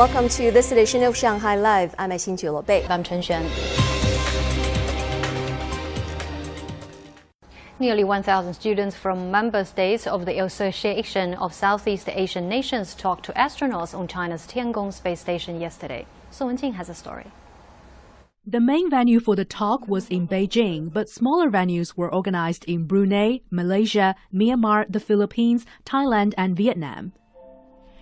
Welcome to this edition of Shanghai Live. I'm Xin Bei. I'm Chen Xuan. Nearly 1,000 students from member states of the Association of Southeast Asian Nations talked to astronauts on China's Tiangong space station yesterday. Song Wenjing has a story. The main venue for the talk was in Beijing, but smaller venues were organized in Brunei, Malaysia, Myanmar, the Philippines, Thailand, and Vietnam.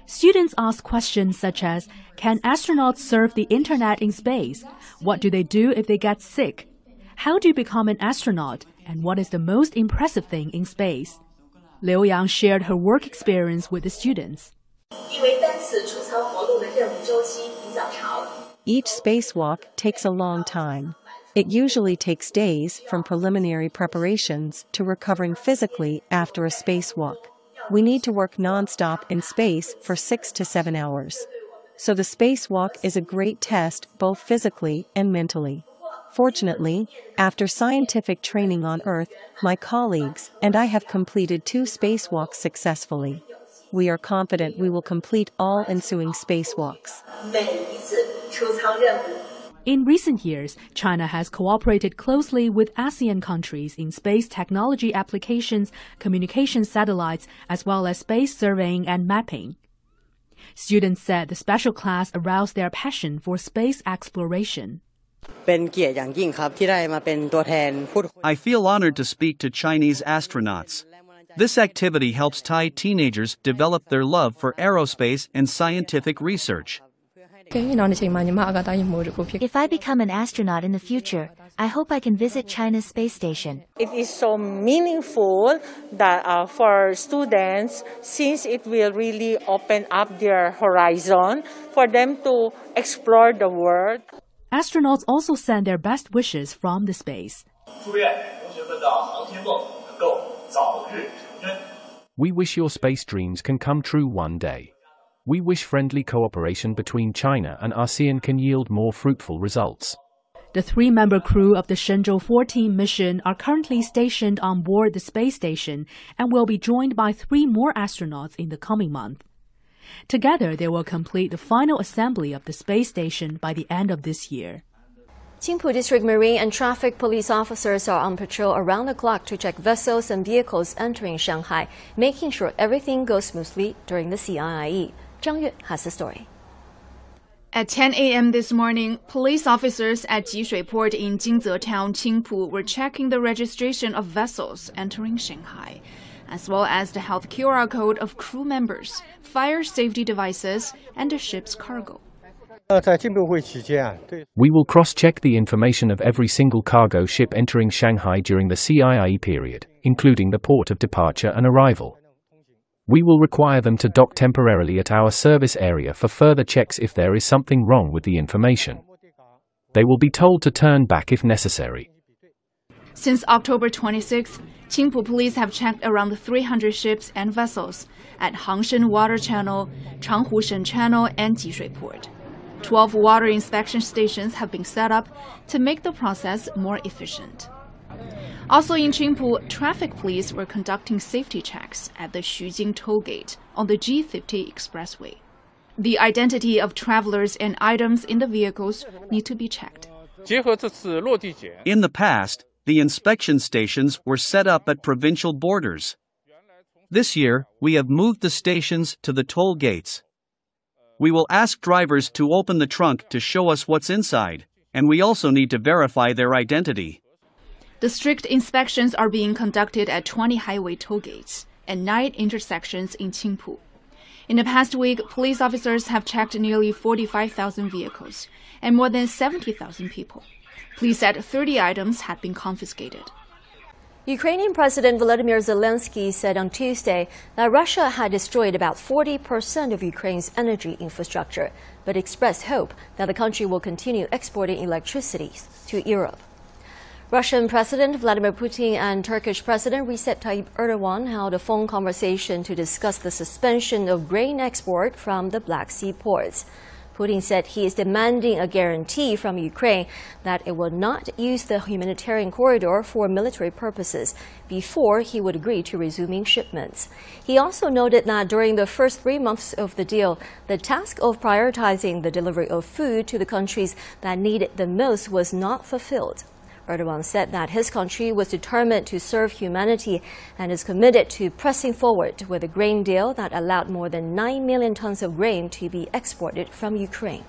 Students ask questions such as Can astronauts surf the internet in space? What do they do if they get sick? How do you become an astronaut? And what is the most impressive thing in space? Liu Yang shared her work experience with the students. Each spacewalk takes a long time. It usually takes days from preliminary preparations to recovering physically after a spacewalk. We need to work nonstop in space for six to seven hours. So the spacewalk is a great test both physically and mentally. Fortunately, after scientific training on Earth, my colleagues and I have completed two spacewalks successfully. We are confident we will complete all ensuing spacewalks. In recent years, China has cooperated closely with ASEAN countries in space technology applications, communication satellites, as well as space surveying and mapping. Students said the special class aroused their passion for space exploration. I feel honored to speak to Chinese astronauts. This activity helps Thai teenagers develop their love for aerospace and scientific research. If I become an astronaut in the future, I hope I can visit China's space station. It is so meaningful that uh, for students, since it will really open up their horizon for them to explore the world. Astronauts also send their best wishes from the space. We wish your space dreams can come true one day. We wish friendly cooperation between China and ASEAN can yield more fruitful results. The three member crew of the Shenzhou 14 mission are currently stationed on board the space station and will be joined by three more astronauts in the coming month. Together, they will complete the final assembly of the space station by the end of this year. Qingpu District Marine and Traffic Police officers are on patrol around the clock to check vessels and vehicles entering Shanghai, making sure everything goes smoothly during the CIIE. Zhang Yue has the story. At 10 a.m. this morning, police officers at Jishui Port in Jinze Town, Qingpu, were checking the registration of vessels entering Shanghai, as well as the health QR code of crew members, fire safety devices, and the ship's cargo. We will cross check the information of every single cargo ship entering Shanghai during the CIIE period, including the port of departure and arrival. We will require them to dock temporarily at our service area for further checks if there is something wrong with the information. They will be told to turn back if necessary. Since October 26th, Qingpu police have checked around 300 ships and vessels at Hangshen Water Channel, Changhushen Channel, and Jishui Port. 12 water inspection stations have been set up to make the process more efficient. Also in Qingpu, traffic police were conducting safety checks at the Xujing toll gate on the G50 expressway. The identity of travelers and items in the vehicles need to be checked. In the past, the inspection stations were set up at provincial borders. This year, we have moved the stations to the toll gates. We will ask drivers to open the trunk to show us what's inside, and we also need to verify their identity. The strict inspections are being conducted at 20 highway toll gates and nine intersections in Qingpu. In the past week, police officers have checked nearly 45,000 vehicles and more than 70,000 people. Police said 30 items had been confiscated. Ukrainian President Volodymyr Zelensky said on Tuesday that Russia had destroyed about 40% of Ukraine's energy infrastructure, but expressed hope that the country will continue exporting electricity to Europe. Russian President Vladimir Putin and Turkish President Recep Tayyip Erdogan held a phone conversation to discuss the suspension of grain export from the Black Sea ports. Putin said he is demanding a guarantee from Ukraine that it will not use the humanitarian corridor for military purposes before he would agree to resuming shipments. He also noted that during the first three months of the deal, the task of prioritizing the delivery of food to the countries that need it the most was not fulfilled. Erdogan said that his country was determined to serve humanity and is committed to pressing forward with a grain deal that allowed more than 9 million tons of grain to be exported from Ukraine.